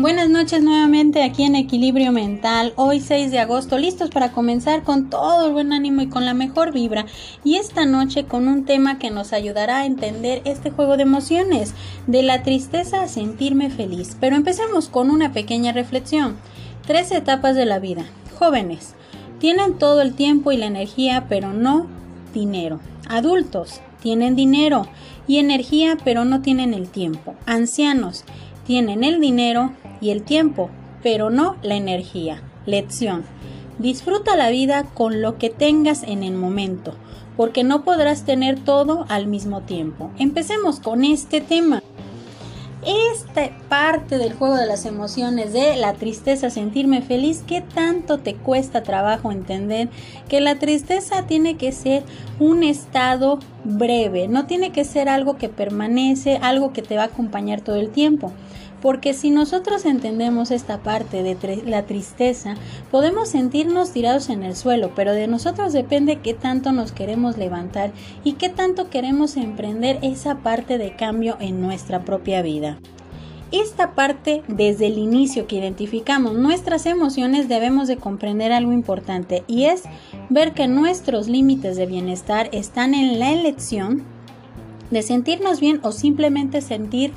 Buenas noches nuevamente aquí en Equilibrio Mental, hoy 6 de agosto, listos para comenzar con todo el buen ánimo y con la mejor vibra y esta noche con un tema que nos ayudará a entender este juego de emociones, de la tristeza a sentirme feliz. Pero empecemos con una pequeña reflexión. Tres etapas de la vida. Jóvenes, tienen todo el tiempo y la energía pero no dinero. Adultos, tienen dinero y energía pero no tienen el tiempo. Ancianos, tienen el dinero y el tiempo, pero no la energía. Lección. Disfruta la vida con lo que tengas en el momento, porque no podrás tener todo al mismo tiempo. Empecemos con este tema. Esta parte del juego de las emociones, de la tristeza, sentirme feliz, ¿qué tanto te cuesta trabajo entender que la tristeza tiene que ser un estado breve, no tiene que ser algo que permanece, algo que te va a acompañar todo el tiempo? Porque si nosotros entendemos esta parte de la tristeza, podemos sentirnos tirados en el suelo, pero de nosotros depende qué tanto nos queremos levantar y qué tanto queremos emprender esa parte de cambio en nuestra propia vida. Esta parte, desde el inicio que identificamos nuestras emociones, debemos de comprender algo importante y es ver que nuestros límites de bienestar están en la elección de sentirnos bien o simplemente sentir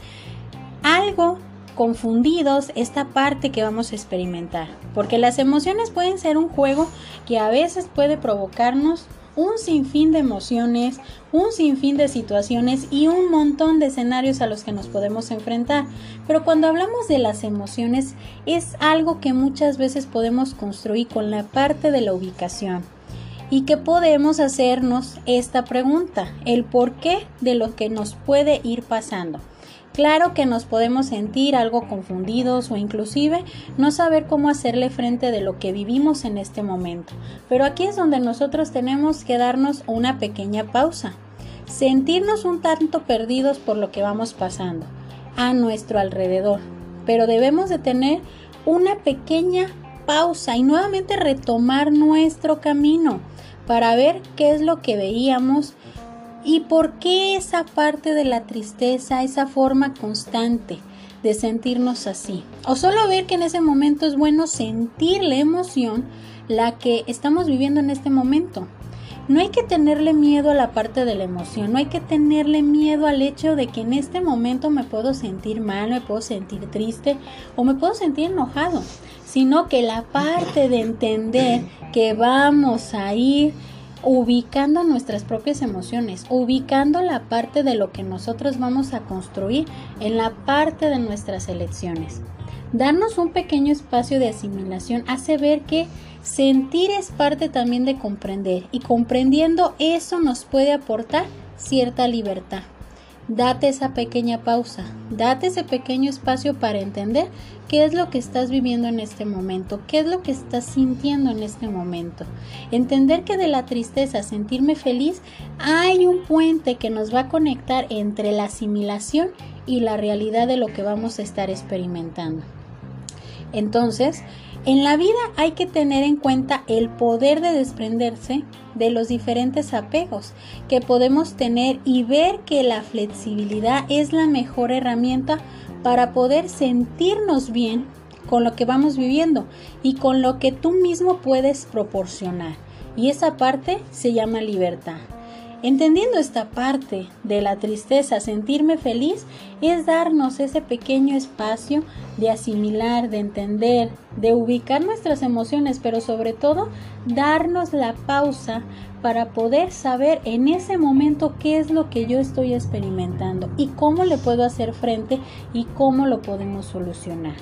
algo confundidos esta parte que vamos a experimentar, porque las emociones pueden ser un juego que a veces puede provocarnos un sinfín de emociones, un sinfín de situaciones y un montón de escenarios a los que nos podemos enfrentar. Pero cuando hablamos de las emociones es algo que muchas veces podemos construir con la parte de la ubicación y que podemos hacernos esta pregunta, el por qué de lo que nos puede ir pasando. Claro que nos podemos sentir algo confundidos o inclusive no saber cómo hacerle frente de lo que vivimos en este momento. Pero aquí es donde nosotros tenemos que darnos una pequeña pausa. Sentirnos un tanto perdidos por lo que vamos pasando a nuestro alrededor. Pero debemos de tener una pequeña pausa y nuevamente retomar nuestro camino para ver qué es lo que veíamos ¿Y por qué esa parte de la tristeza, esa forma constante de sentirnos así? O solo ver que en ese momento es bueno sentir la emoción, la que estamos viviendo en este momento. No hay que tenerle miedo a la parte de la emoción, no hay que tenerle miedo al hecho de que en este momento me puedo sentir mal, me puedo sentir triste o me puedo sentir enojado, sino que la parte de entender que vamos a ir ubicando nuestras propias emociones, ubicando la parte de lo que nosotros vamos a construir en la parte de nuestras elecciones. Darnos un pequeño espacio de asimilación hace ver que sentir es parte también de comprender y comprendiendo eso nos puede aportar cierta libertad. Date esa pequeña pausa, date ese pequeño espacio para entender qué es lo que estás viviendo en este momento, qué es lo que estás sintiendo en este momento. Entender que de la tristeza sentirme feliz hay un puente que nos va a conectar entre la asimilación y la realidad de lo que vamos a estar experimentando. Entonces, en la vida hay que tener en cuenta el poder de desprenderse de los diferentes apegos que podemos tener y ver que la flexibilidad es la mejor herramienta para poder sentirnos bien con lo que vamos viviendo y con lo que tú mismo puedes proporcionar. Y esa parte se llama libertad. Entendiendo esta parte de la tristeza, sentirme feliz es darnos ese pequeño espacio de asimilar, de entender, de ubicar nuestras emociones, pero sobre todo darnos la pausa para poder saber en ese momento qué es lo que yo estoy experimentando y cómo le puedo hacer frente y cómo lo podemos solucionar.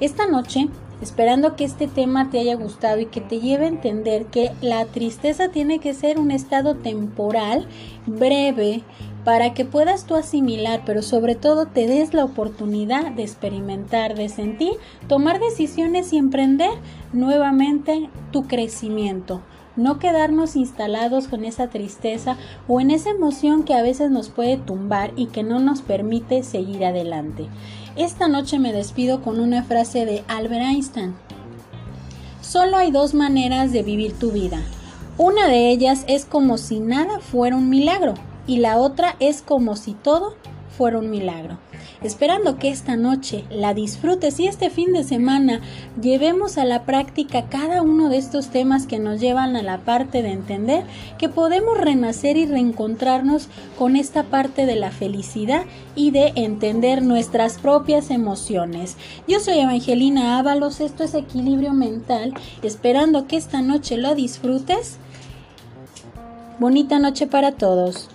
Esta noche esperando que este tema te haya gustado y que te lleve a entender que la tristeza tiene que ser un estado temporal, breve, para que puedas tú asimilar, pero sobre todo te des la oportunidad de experimentar, de sentir, tomar decisiones y emprender nuevamente tu crecimiento. No quedarnos instalados con esa tristeza o en esa emoción que a veces nos puede tumbar y que no nos permite seguir adelante. Esta noche me despido con una frase de Albert Einstein. Solo hay dos maneras de vivir tu vida. Una de ellas es como si nada fuera un milagro y la otra es como si todo fuera un milagro. Esperando que esta noche la disfrutes y este fin de semana llevemos a la práctica cada uno de estos temas que nos llevan a la parte de entender que podemos renacer y reencontrarnos con esta parte de la felicidad y de entender nuestras propias emociones. Yo soy Evangelina Ábalos, esto es equilibrio mental, esperando que esta noche lo disfrutes. Bonita noche para todos.